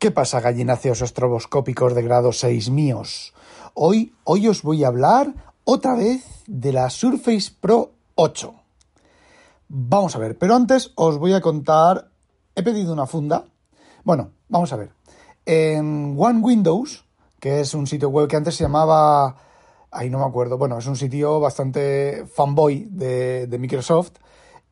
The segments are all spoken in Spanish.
¿Qué pasa, gallináceos estroboscópicos de grado 6 míos? Hoy, hoy os voy a hablar otra vez de la Surface Pro 8. Vamos a ver, pero antes os voy a contar, he pedido una funda. Bueno, vamos a ver. En One Windows, que es un sitio web que antes se llamaba, ahí no me acuerdo, bueno, es un sitio bastante fanboy de, de Microsoft,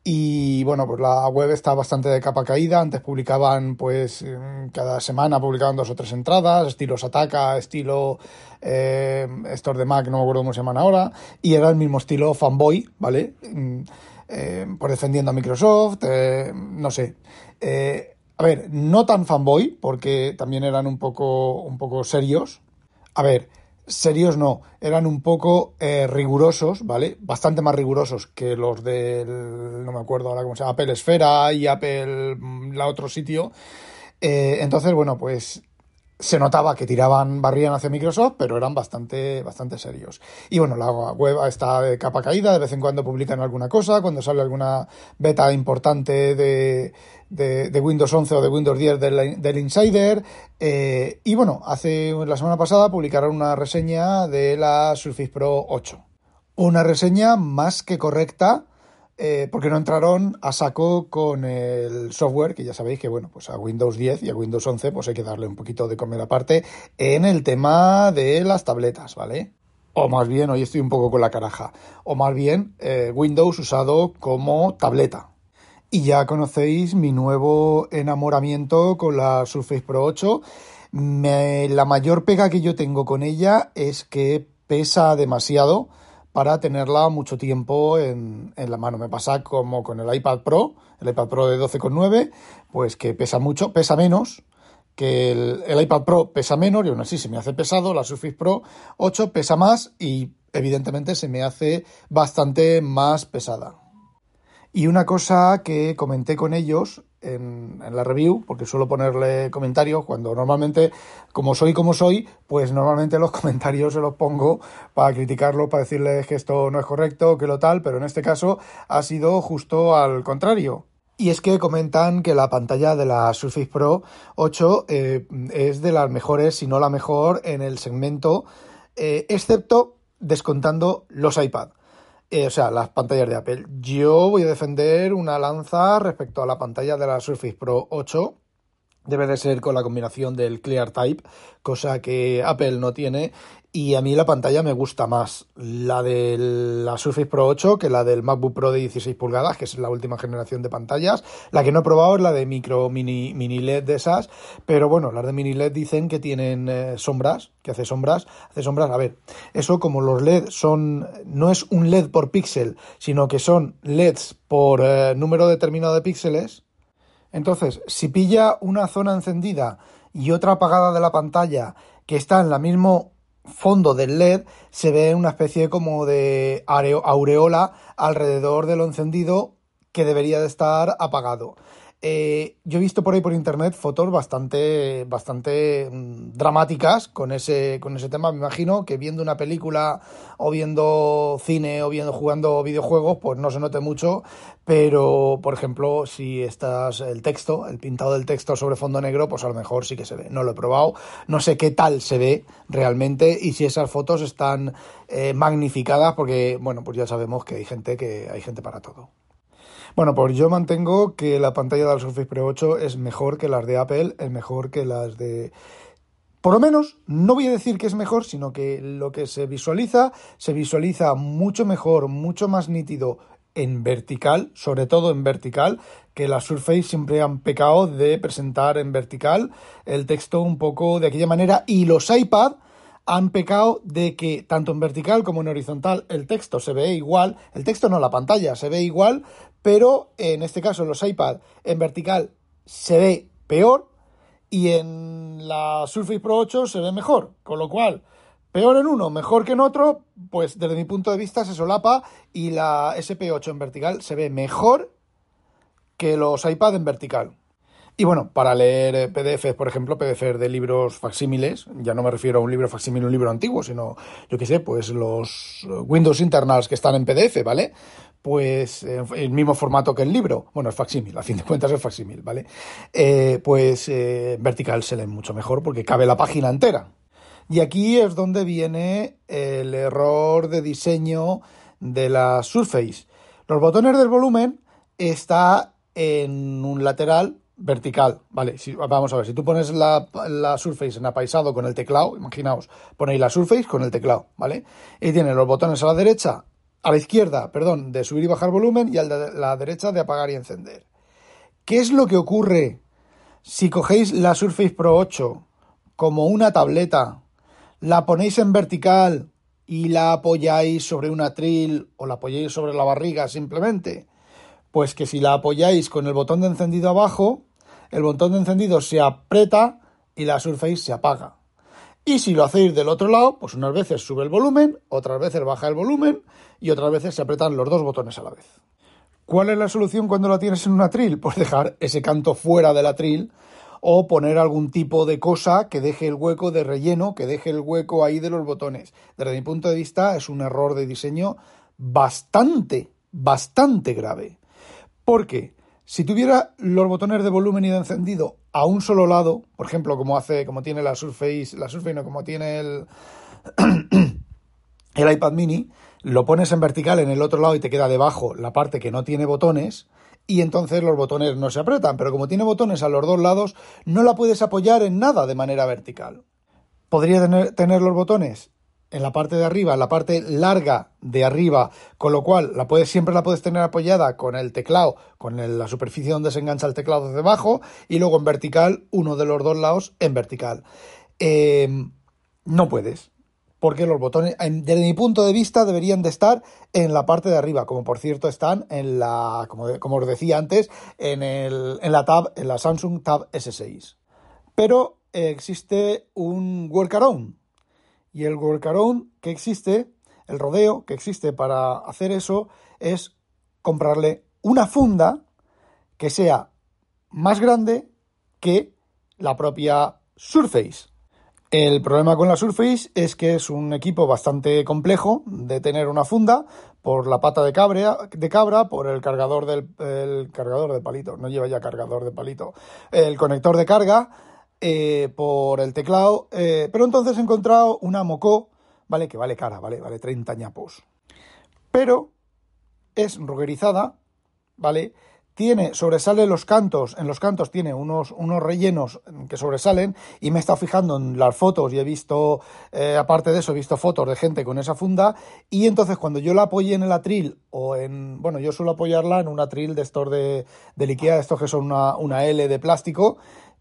y bueno, pues la web está bastante de capa caída. Antes publicaban, pues, cada semana publicaban dos o tres entradas, estilo Sataka, estilo eh, Store de Mac, no me acuerdo cómo se llaman ahora. Y era el mismo estilo fanboy, ¿vale? Mm, eh, por defendiendo a Microsoft, no sé. Eh, a ver, no tan fanboy, porque también eran un poco, un poco serios. A ver, serios no, eran un poco eh, rigurosos, ¿vale? Bastante más rigurosos que los del, no me acuerdo ahora cómo se llama, Apple Esfera y Apple, mm, la otro sitio. Eh, entonces, bueno, pues se notaba que tiraban, barrían hacia Microsoft, pero eran bastante, bastante serios. Y bueno, la web está de capa caída, de vez en cuando publican alguna cosa, cuando sale alguna beta importante de, de, Windows 11 o de Windows 10 del, del Insider. Eh, y bueno, hace la semana pasada publicaron una reseña de la Surface Pro 8. Una reseña más que correcta eh, porque no entraron a saco con el software, que ya sabéis que, bueno, pues a Windows 10 y a Windows 11 pues hay que darle un poquito de comer aparte en el tema de las tabletas, ¿vale? O más bien, hoy estoy un poco con la caraja, o más bien eh, Windows usado como tableta. Y ya conocéis mi nuevo enamoramiento con la Surface Pro 8. Me, la mayor pega que yo tengo con ella es que pesa demasiado para tenerla mucho tiempo en, en, la mano. Me pasa como con el iPad Pro, el iPad Pro de 12,9, pues que pesa mucho, pesa menos, que el, iPad Pro pesa menos y aún así se me hace pesado, la Surface Pro 8 pesa más y evidentemente se me hace bastante más pesada. Y una cosa que comenté con ellos en, la review, porque suelo ponerle comentarios cuando normalmente, como soy como soy, pues normalmente los comentarios se los pongo para criticarlo, para decirles que esto no es correcto, que lo tal, pero en este caso ha sido justo al contrario. Y es que comentan que la pantalla de la Surface Pro 8 eh, es de las mejores, si no la mejor, en el segmento, eh, excepto descontando los iPad. Eh, o sea, las pantallas de Apple. Yo voy a defender una lanza respecto a la pantalla de la Surface Pro 8. Debe de ser con la combinación del Clear Type, cosa que Apple no tiene. Y a mí la pantalla me gusta más la de la Surface Pro 8 que la del MacBook Pro de 16 pulgadas, que es la última generación de pantallas. La que no he probado es la de micro mini, mini LED de esas, pero bueno, las de mini LED dicen que tienen eh, sombras, que hace sombras, hace sombras. A ver, eso como los LED son, no es un LED por píxel, sino que son LEDs por eh, número determinado de píxeles. Entonces, si pilla una zona encendida y otra apagada de la pantalla que está en la mismo fondo del LED se ve una especie como de aureola alrededor de lo encendido que debería de estar apagado. Eh, yo he visto por ahí por internet fotos bastante, bastante mmm, dramáticas con ese, con ese tema. Me imagino que viendo una película o viendo cine o viendo jugando videojuegos, pues no se note mucho. Pero, por ejemplo, si estás el texto, el pintado del texto sobre fondo negro, pues a lo mejor sí que se ve. No lo he probado, no sé qué tal se ve realmente y si esas fotos están eh, magnificadas, porque bueno, pues ya sabemos que hay gente que hay gente para todo. Bueno, pues yo mantengo que la pantalla de la Surface Pro 8 es mejor que las de Apple, es mejor que las de... Por lo menos, no voy a decir que es mejor, sino que lo que se visualiza, se visualiza mucho mejor, mucho más nítido en vertical, sobre todo en vertical, que las Surface siempre han pecado de presentar en vertical el texto un poco de aquella manera. Y los iPad han pecado de que tanto en vertical como en horizontal el texto se ve igual, el texto no, la pantalla se ve igual, pero en este caso los iPad en vertical se ve peor y en la Surface Pro 8 se ve mejor, con lo cual peor en uno, mejor que en otro, pues desde mi punto de vista se solapa y la SP8 en vertical se ve mejor que los iPad en vertical. Y bueno, para leer eh, PDFs, por ejemplo, PDFs de libros facsímiles, ya no me refiero a un libro facsímil, un libro antiguo, sino, yo qué sé, pues los Windows internals que están en PDF, ¿vale? Pues el mismo formato que el libro, bueno, es facsímil, a fin de cuentas es facsímil, ¿vale? Eh, pues eh, vertical se lee mucho mejor porque cabe la página entera. Y aquí es donde viene el error de diseño de la Surface. Los botones del volumen está en un lateral vertical, ¿vale? Si, vamos a ver, si tú pones la, Surface en apaisado con el teclado, imaginaos, ponéis la Surface con el teclado, ¿vale? Y tiene los botones a la derecha, a la izquierda, perdón, de subir y bajar volumen y a la derecha de apagar y encender. ¿Qué es lo que ocurre si cogéis la Surface Pro 8 como una tableta, la ponéis en vertical y la apoyáis sobre un atril o la apoyáis sobre la barriga simplemente? Pues que si la apoyáis con el botón de encendido abajo, el botón de encendido se aprieta y la Surface se apaga. Y si lo hacéis del otro lado, pues unas veces sube el volumen, otras veces baja el volumen y otras veces se apretan los dos botones a la vez. ¿Cuál es la solución cuando la tienes en un atril? Pues dejar ese canto fuera del atril o poner algún tipo de cosa que deje el hueco de relleno, que deje el hueco ahí de los botones. Desde mi punto de vista es un error de diseño bastante, bastante grave. Porque si tuviera los botones de volumen y de encendido a un solo lado, por ejemplo, como hace, como tiene la Surface, la Surface no, como tiene el, el iPad mini, lo pones en vertical en el otro lado y te queda debajo la parte que no tiene botones, y entonces los botones no se apretan, pero como tiene botones a los dos lados, no la puedes apoyar en nada de manera vertical. Podría tener, tener los botones en la parte de arriba, en la parte larga de arriba, con lo cual la puedes, siempre la puedes tener apoyada con el teclado, con la superficie donde se engancha el teclado desde abajo, y luego en vertical, uno de los dos lados en vertical. Em, no puedes, porque los botones, desde mi punto de vista, deberían de estar en la parte de arriba, como por cierto están en la, como, os decía antes, en, el, en la tab, en la Samsung Tab S6. Pero existe un workaround y el workaround que existe, el rodeo que existe para hacer eso, es comprarle una funda que sea más grande que la propia Surface. El problema con la Surface es que es un equipo bastante complejo de tener una funda por la pata de cabra, de cabra por el cargador del cargador de palito, no lleva ya cargador de palito, el conector de carga eh, por el teclado, eh, pero entonces he encontrado una Moco, ¿vale? Que vale cara, ¿vale? Vale 30 ñapos. Pero es rugerizada, ¿vale? Tiene, sobresale los cantos, en los cantos tiene unos, unos rellenos que sobresalen y me he estado fijando en las fotos y he visto, eh, aparte de eso, he visto fotos de gente con esa funda y entonces cuando yo la apoyé en el atril o en, bueno, yo suelo apoyarla en un atril de estos de, de Ikea, estos que son una, una L de plástico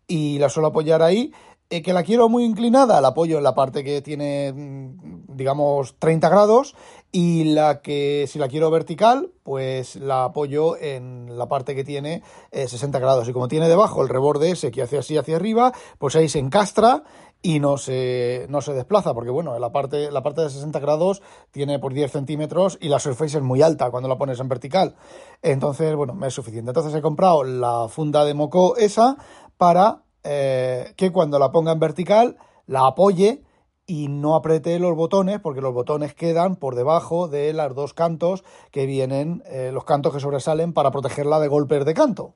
y la suelo apoyar ahí. Eh, que la quiero muy inclinada, la apoyo en la parte que tiene, mm, digamos, 30 grados y la que si la quiero vertical, pues la apoyo en la parte que tiene 60 eh, grados. Y como tiene debajo el reborde ese que hace así hacia arriba, pues ahí se encastra y no se, no se desplaza, porque bueno, la parte, la parte de 60 grados tiene por 10 centímetros y la Surface es muy alta cuando la pones en vertical. Entonces, bueno, me es suficiente. Entonces he comprado la funda de Moco esa para eh, que cuando la ponga en vertical la apoye y no apriete los botones porque los botones quedan por debajo de los dos cantos que vienen, eh, los cantos que sobresalen para protegerla de golpes de canto.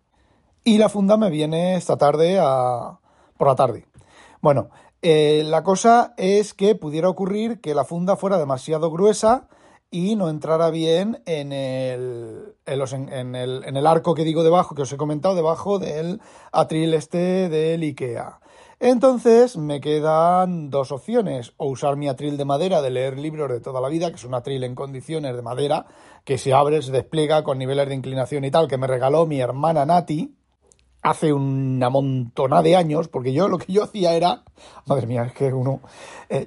Y la funda me viene esta tarde a... por la tarde. Bueno, eh, la cosa es que pudiera ocurrir que la funda fuera demasiado gruesa y no entrara bien en el, en, el, en el arco que digo debajo, que os he comentado, debajo del atril este del IKEA. Entonces me quedan dos opciones, o usar mi atril de madera de leer libros de toda la vida, que es un atril en condiciones de madera, que se abre, se despliega con niveles de inclinación y tal, que me regaló mi hermana Nati, hace una montona de años, porque yo lo que yo hacía era, madre mía, es que uno, eh,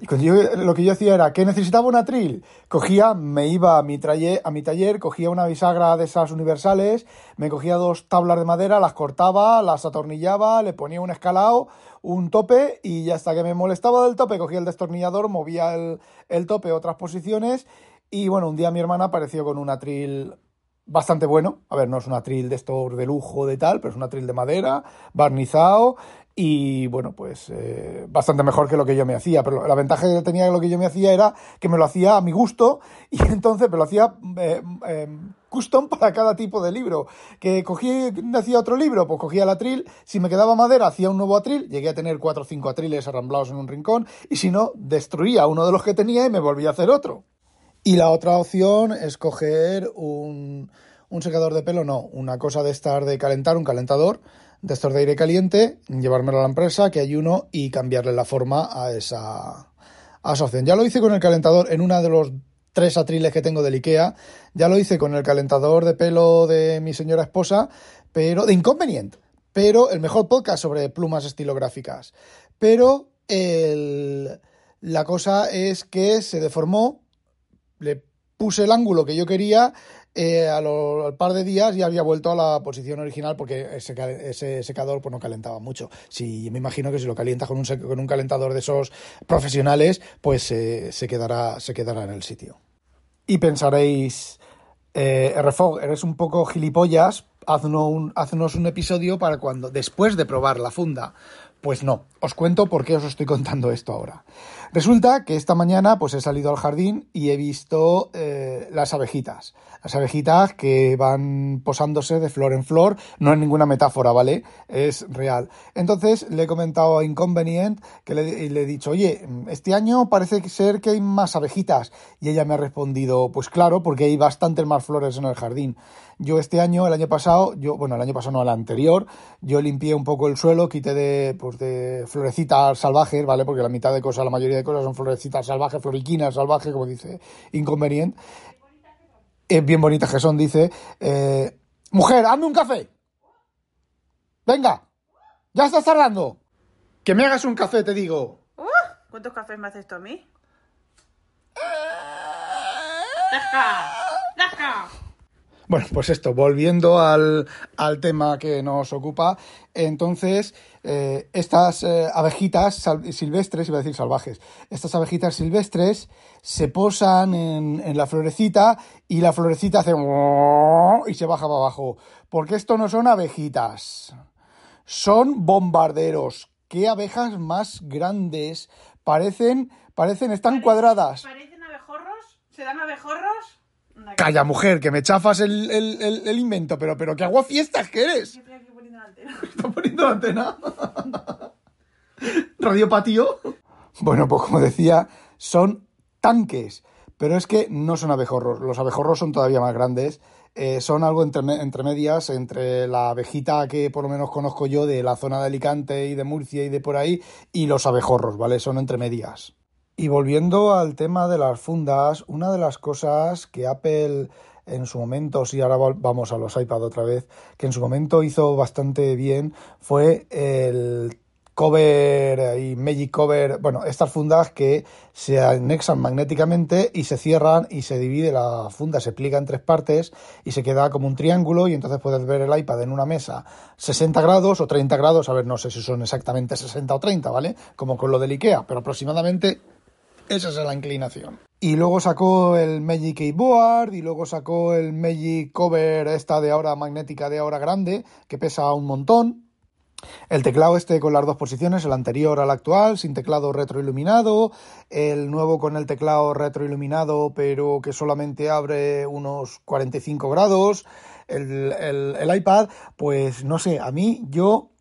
lo que yo hacía era que necesitaba un atril, cogía, me iba a mi, a mi taller, cogía una bisagra de esas universales, me cogía dos tablas de madera, las cortaba, las atornillaba, le ponía un escalado, un tope y hasta que me molestaba del tope cogía el destornillador, movía el, el tope a otras posiciones y bueno, un día mi hermana apareció con un atril bastante bueno. A ver, no es un atril de estos de lujo de tal, pero es un atril de madera, barnizado y bueno, pues eh, bastante mejor que lo que yo me hacía. Pero la ventaja que tenía de lo que yo me hacía era que me lo hacía a mi gusto y entonces me lo hacía eh, eh, custom para cada tipo de libro. Que cogí, hacía otro libro, pues cogía el atril, si me quedaba madera hacía un nuevo atril, llegué a tener cuatro o cinco atriles arramblados en un rincón y si no, destruía uno de los que tenía y me volvía a hacer otro. Y la otra opción es coger un, secador de pelo, no, una cosa de estar de calentar, un calentador de estos de aire caliente, llevármelo a la empresa, que hay uno, y cambiarle la forma a esa, a esa opción. Ya lo hice con el calentador en una de los tres atriles que tengo del IKEA, ya lo hice con el calentador de pelo de mi señora esposa, pero de inconveniente. Pero el mejor podcast sobre plumas estilográficas. Pero el, la cosa es que se deformó le puse el ángulo que yo quería, eh, a al par de días ya había vuelto a la posición original porque ese, ese secador pues, no calentaba mucho. Si, me imagino que si lo calientas con un, con un calentador de esos profesionales, pues eh, se, quedará, se quedará en el sitio. Y pensaréis, eh, RFOG, eres un poco gilipollas, haznos un, haznos un episodio para cuando, después de probar la funda pues no, os cuento por qué os estoy contando esto ahora. Resulta que esta mañana pues he salido al jardín y he visto eh, las abejitas. Las abejitas que van posándose de flor en flor, no es ninguna metáfora, ¿vale? Es real. Entonces le he comentado a Inconvenient que le, he dicho, oye, este año parece ser que hay más abejitas. Y ella me ha respondido, pues claro, porque hay bastantes más flores en el jardín. Yo este año, el año pasado, yo, bueno, el año pasado no, el anterior, yo limpié un poco el suelo, quité de, pues de florecitas salvajes, ¿vale? Porque la mitad de cosas, la mayoría de cosas son florecitas salvajes, floriquinas salvajes, como dice Inconvenient. Es bien bonitas que son, dice. Eh, Mujer, hazme un café. Venga, ya estás tardando. Que me hagas un café, te digo. Uh, ¿Cuántos cafés me haces tú a mí? ¡Deja! ¡Deja! Bueno, pues esto, volviendo al, tema que nos ocupa, entonces eh, estas eh, abejitas silvestres, iba a decir salvajes, estas abejitas silvestres se posan en, en, la florecita y la florecita hace y se baja para abajo, porque esto no son abejitas, son bombarderos. ¿Qué abejas más grandes? Parecen, parecen, están cuadradas. ¿Parecen abejorros? ¿Se dan abejorros? Calla, mujer, que me chafas el, el, invento, pero, pero qué fiestas que eres. Estoy aquí poniendo la antena. ¿Está poniendo la antena? ¿Radio patio? Bueno, pues como decía, son tanques, pero es que no son abejorros. Los abejorros son todavía más grandes. Eh, son algo entre, entre medias, entre la abejita que por lo menos conozco yo de la zona de Alicante y de Murcia y de por ahí, y los abejorros, ¿vale? Son entre medias. Y volviendo al tema de las fundas, una de las cosas que Apple en su momento, si ahora vamos a los iPad otra vez, que en su momento hizo bastante bien fue el cover y Magic Cover, bueno, estas fundas que se anexan magnéticamente y se cierran y se divide la funda, se pliega en tres partes y se queda como un triángulo y entonces puedes ver el iPad en una mesa 60 grados o 30 grados, a ver, no sé si son exactamente 60 o 30, ¿vale? Como con lo del IKEA, pero aproximadamente esa es la inclinación. Y luego sacó el Magic Keyboard y luego sacó el Magic Cover esta de ahora magnética de ahora grande, que pesa un montón. El teclado este con las dos posiciones, el anterior al actual, sin teclado retroiluminado, el nuevo con el teclado retroiluminado pero que solamente abre unos 45 grados, el, el iPad, pues no sé, a mí yo,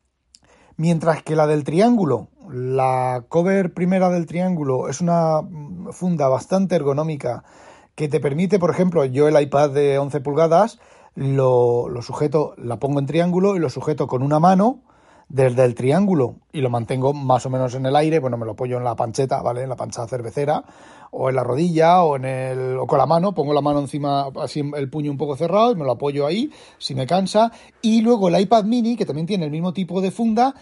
mientras que la del triángulo la cover primera del triángulo es una funda bastante ergonómica que te permite, por ejemplo, yo el iPad de 11 pulgadas lo, sujeto, la pongo en triángulo y lo sujeto con una mano desde el triángulo y lo mantengo más o menos en el aire, bueno, me lo apoyo en la pancheta, ¿vale? En la pancha cervecera, o en la rodilla, o en el, o con la mano, pongo la mano encima, así el puño un poco cerrado, y me lo apoyo ahí, si me cansa, y luego el iPad mini, que también tiene el mismo tipo de funda,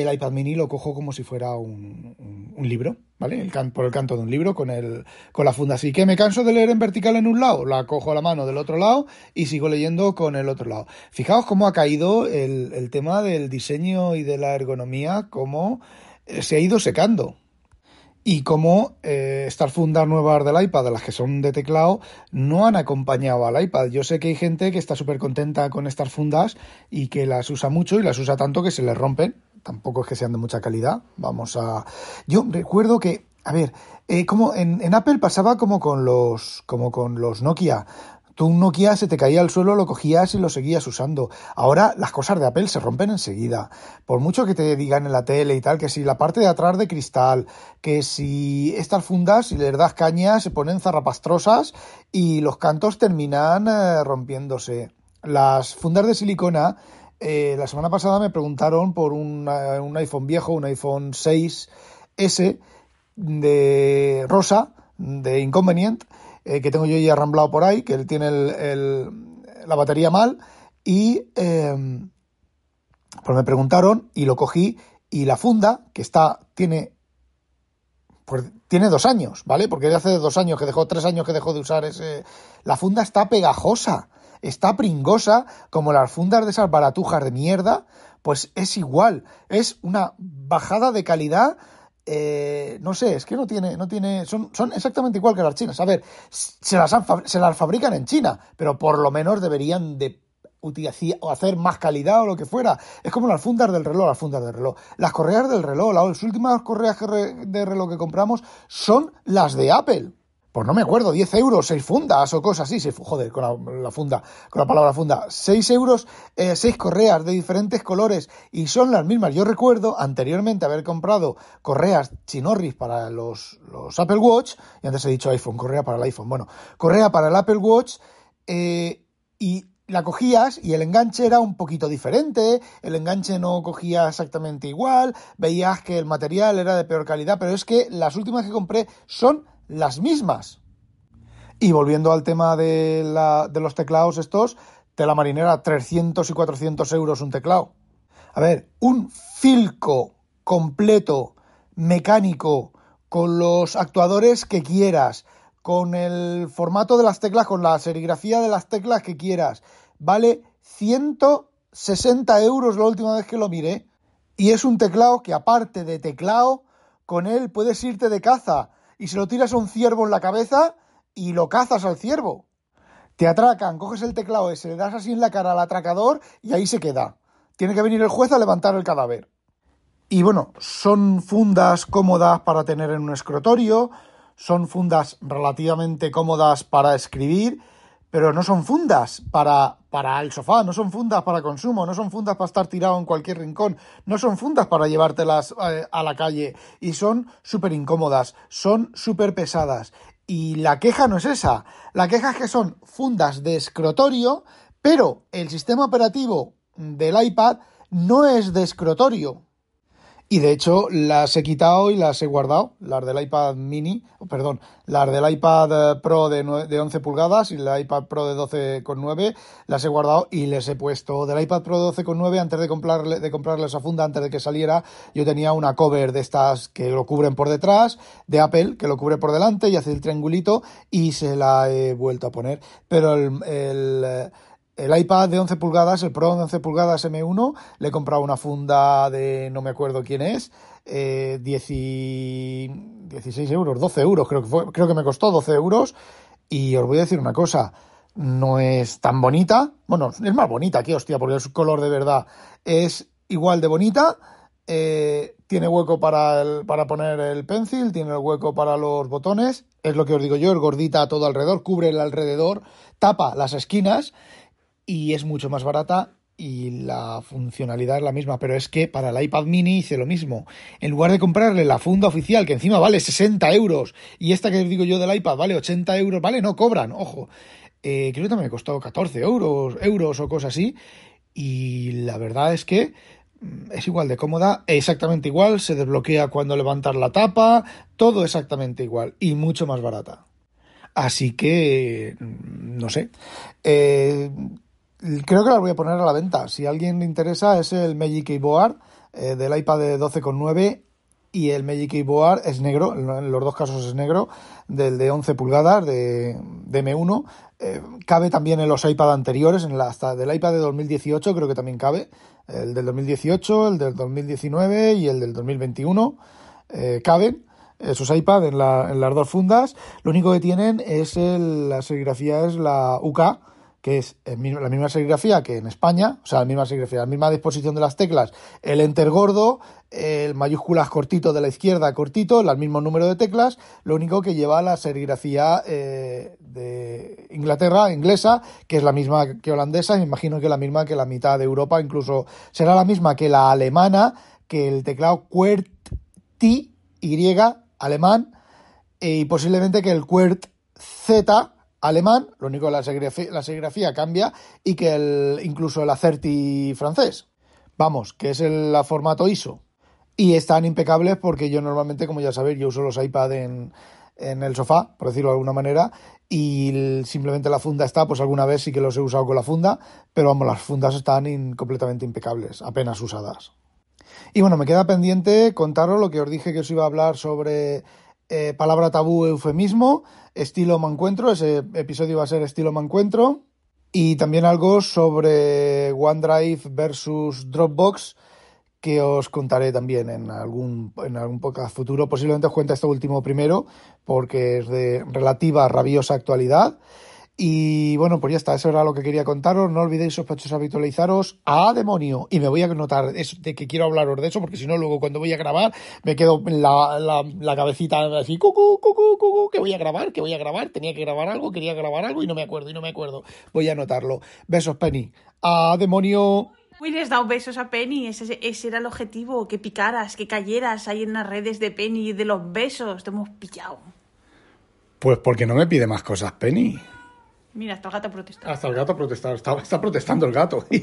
el iPad mini lo cojo como si fuera un, libro, ¿vale? El por el canto de un libro con, el, con la funda. Así que me canso de leer en vertical en un lado, la cojo a la mano del otro lado y sigo leyendo con el otro lado. Fijaos cómo ha caído el, el tema del diseño y de la ergonomía, cómo eh, se ha ido secando y cómo eh, estas fundas nuevas del iPad, las que son de teclado, no han acompañado al iPad. Yo sé que hay gente que está súper contenta con estas fundas y que las usa mucho y las usa tanto que se les rompen tampoco es que sean de mucha calidad. Vamos a. Yo recuerdo que, a ver, eh, como en, en, Apple pasaba como con los, como con los Nokia. Tú un Nokia se te caía al suelo, lo cogías y lo seguías usando. Ahora las cosas de Apple se rompen enseguida. Por mucho que te digan en la tele y tal, que si la parte de atrás de cristal, que si estas fundas, si les das caña, se ponen zarrapastrosas y los cantos terminan eh, rompiéndose. Las fundas de silicona eh, la semana pasada me preguntaron por un, un iPhone viejo, un iPhone 6S de rosa, de Inconvenient, eh, que tengo yo ya arramblado por ahí, que él tiene el, la batería mal, y eh, pues me preguntaron y lo cogí, y la funda, que está, tiene pues tiene dos años, ¿vale? Porque hace dos años que dejó, tres años que dejó de usar ese. La funda está pegajosa está pringosa, como las fundas de esas baratujas de mierda, pues es igual, es una bajada de calidad. Eh, no sé, es que no tiene, no tiene, son, son exactamente igual que las chinas. A ver, se las, se las fabrican en China, pero por lo menos deberían de o hacer más calidad o lo que fuera. Es como las fundas del reloj, las fundas del reloj. Las correas del reloj, las últimas correas de reloj que compramos son las de Apple pues no me acuerdo, 10 euros, 6 fundas o cosas así, joder, con la, funda, con la palabra funda, 6 euros, eh, 6 correas de diferentes colores y son las mismas. Yo recuerdo anteriormente haber comprado correas chinorris para los, los Apple Watch, y antes he dicho iPhone, correa para el iPhone, bueno, correa para el Apple Watch, eh, y la cogías y el enganche era un poquito diferente, el enganche no cogía exactamente igual, veías que el material era de peor calidad, pero es que las últimas que compré son las mismas. Y volviendo al tema de, la, de los teclados estos, tela marinera, 300 y 400 euros un teclado. A ver, un Filco completo, mecánico, con los actuadores que quieras, con el formato de las teclas, con la serigrafía de las teclas que quieras, vale 160 euros la última vez que lo miré. Y es un teclado que aparte de teclado, con él puedes irte de caza y se lo tiras a un ciervo en la cabeza y lo cazas al ciervo. Te atracan, coges el teclado ese, le das así en la cara al atracador y ahí se queda. Tiene que venir el juez a levantar el cadáver. Y bueno, son fundas cómodas para tener en un escritorio, son fundas relativamente cómodas para escribir pero no son fundas para, para el sofá, no son fundas para consumo, no son fundas para estar tirado en cualquier rincón, no son fundas para llevártelas eh, a la calle y son súper incómodas, son súper pesadas. Y la queja no es esa, la queja es que son fundas de escritorio, pero el sistema operativo del iPad no es de escritorio. Y de hecho las he quitado y las he guardado, las del iPad mini, perdón, las del iPad eh, Pro de, de 11 pulgadas y el iPad Pro de 12,9 las he guardado y les he puesto del iPad Pro de 12,9 antes de comprarle, de comprarle esa funda, antes de que saliera, yo tenía una cover de estas que lo cubren por detrás, de Apple, que lo cubre por delante y hace el triangulito y se la he vuelto a poner. Pero el el iPad de 11 pulgadas, el Pro de 11 pulgadas M1, le he comprado una funda de no me acuerdo quién es, eh, 16 euros, 12 euros, creo que, fue, creo que me costó 12 euros. Y os voy a decir una cosa, no es tan bonita, bueno, es más bonita que hostia, porque es color de verdad, es igual de bonita. Eh, tiene hueco para, el, para poner el pencil, tiene el hueco para los botones, es lo que os digo yo, es gordita todo alrededor, cubre el alrededor, tapa las esquinas y es mucho más barata y la funcionalidad es la misma, pero es que para el iPad mini hice lo mismo. En lugar de comprarle la funda oficial, que encima vale 60 euros, y esta que digo yo del iPad vale 80 euros, vale, no cobran, ojo. Eh, creo que también me costó 14 euros, euros o cosas así. Y la verdad es que mm, es igual de cómoda, exactamente igual, se desbloquea cuando levantas la tapa, todo exactamente igual y mucho más barata. Así que, mm, no sé. Eh, creo que la voy a poner a la venta. Si a alguien le interesa, es el Magic Keyboard eh, del iPad de 12,9 y el Magic Keyboard es negro, en los dos casos es negro, del de 11 pulgadas de, de M1. Eh, cabe también en los iPad anteriores, en la, hasta del iPad de 2018 creo que también cabe. El del 2018, el del 2019 y el del 2021 eh, caben esos iPad en, la, en, las dos fundas. Lo único que tienen es el, la serigrafía es la UK que es la misma serigrafía que en España, o sea, la misma serigrafía, la misma disposición de las teclas, el enter gordo, el mayúsculas cortito de la izquierda cortito, el mismo número de teclas, lo único que lleva la serigrafía eh, de Inglaterra, inglesa, que es la misma que holandesa, me imagino que la misma que la mitad de Europa, incluso será la misma que la alemana, que el teclado QWERTY, Y, alemán, y posiblemente que el QWERT Z, alemán, lo único que la serigrafía, la cambia y que el, incluso el Acerti francés. Vamos, que es el formato ISO. Y están impecables porque yo normalmente, como ya sabéis, yo uso los iPad en, en el sofá, por decirlo de alguna manera, y simplemente la funda está, pues alguna vez sí que los he usado con la funda, pero vamos, las fundas están completamente impecables, apenas usadas. Y bueno, me queda pendiente contaros lo que os dije que os iba a hablar sobre eh, palabra tabú, eufemismo, estilo mancuentro, ese episodio va a ser estilo mancuentro, y también algo sobre OneDrive versus Dropbox, que os contaré también en algún, en algún podcast futuro. Posiblemente os cuente esto último primero, porque es de relativa rabiosa actualidad. Y bueno, pues ya está, eso era lo que quería contaros. No olvidéis, sospechosos, habitualizaros a demonio. Y me voy a notar de que quiero hablaros de eso, porque si no, luego cuando voy a grabar, me quedo la, la, la cabecita así, cucu, cucu, cucu, que voy a grabar, que voy a grabar, tenía que grabar algo, quería grabar algo y no me acuerdo, y no me acuerdo. Voy a anotarlo. Besos, Penny. A demonio. Uy, les dado besos a Penny, ese, ese, era el objetivo, que picaras, que cayeras ahí en las redes de Penny de los besos, te hemos pillado. Pues porque no me pide más cosas, Penny. Mira, hasta el gato protesta. Hasta el gato protesta. Está, está protestando el gato.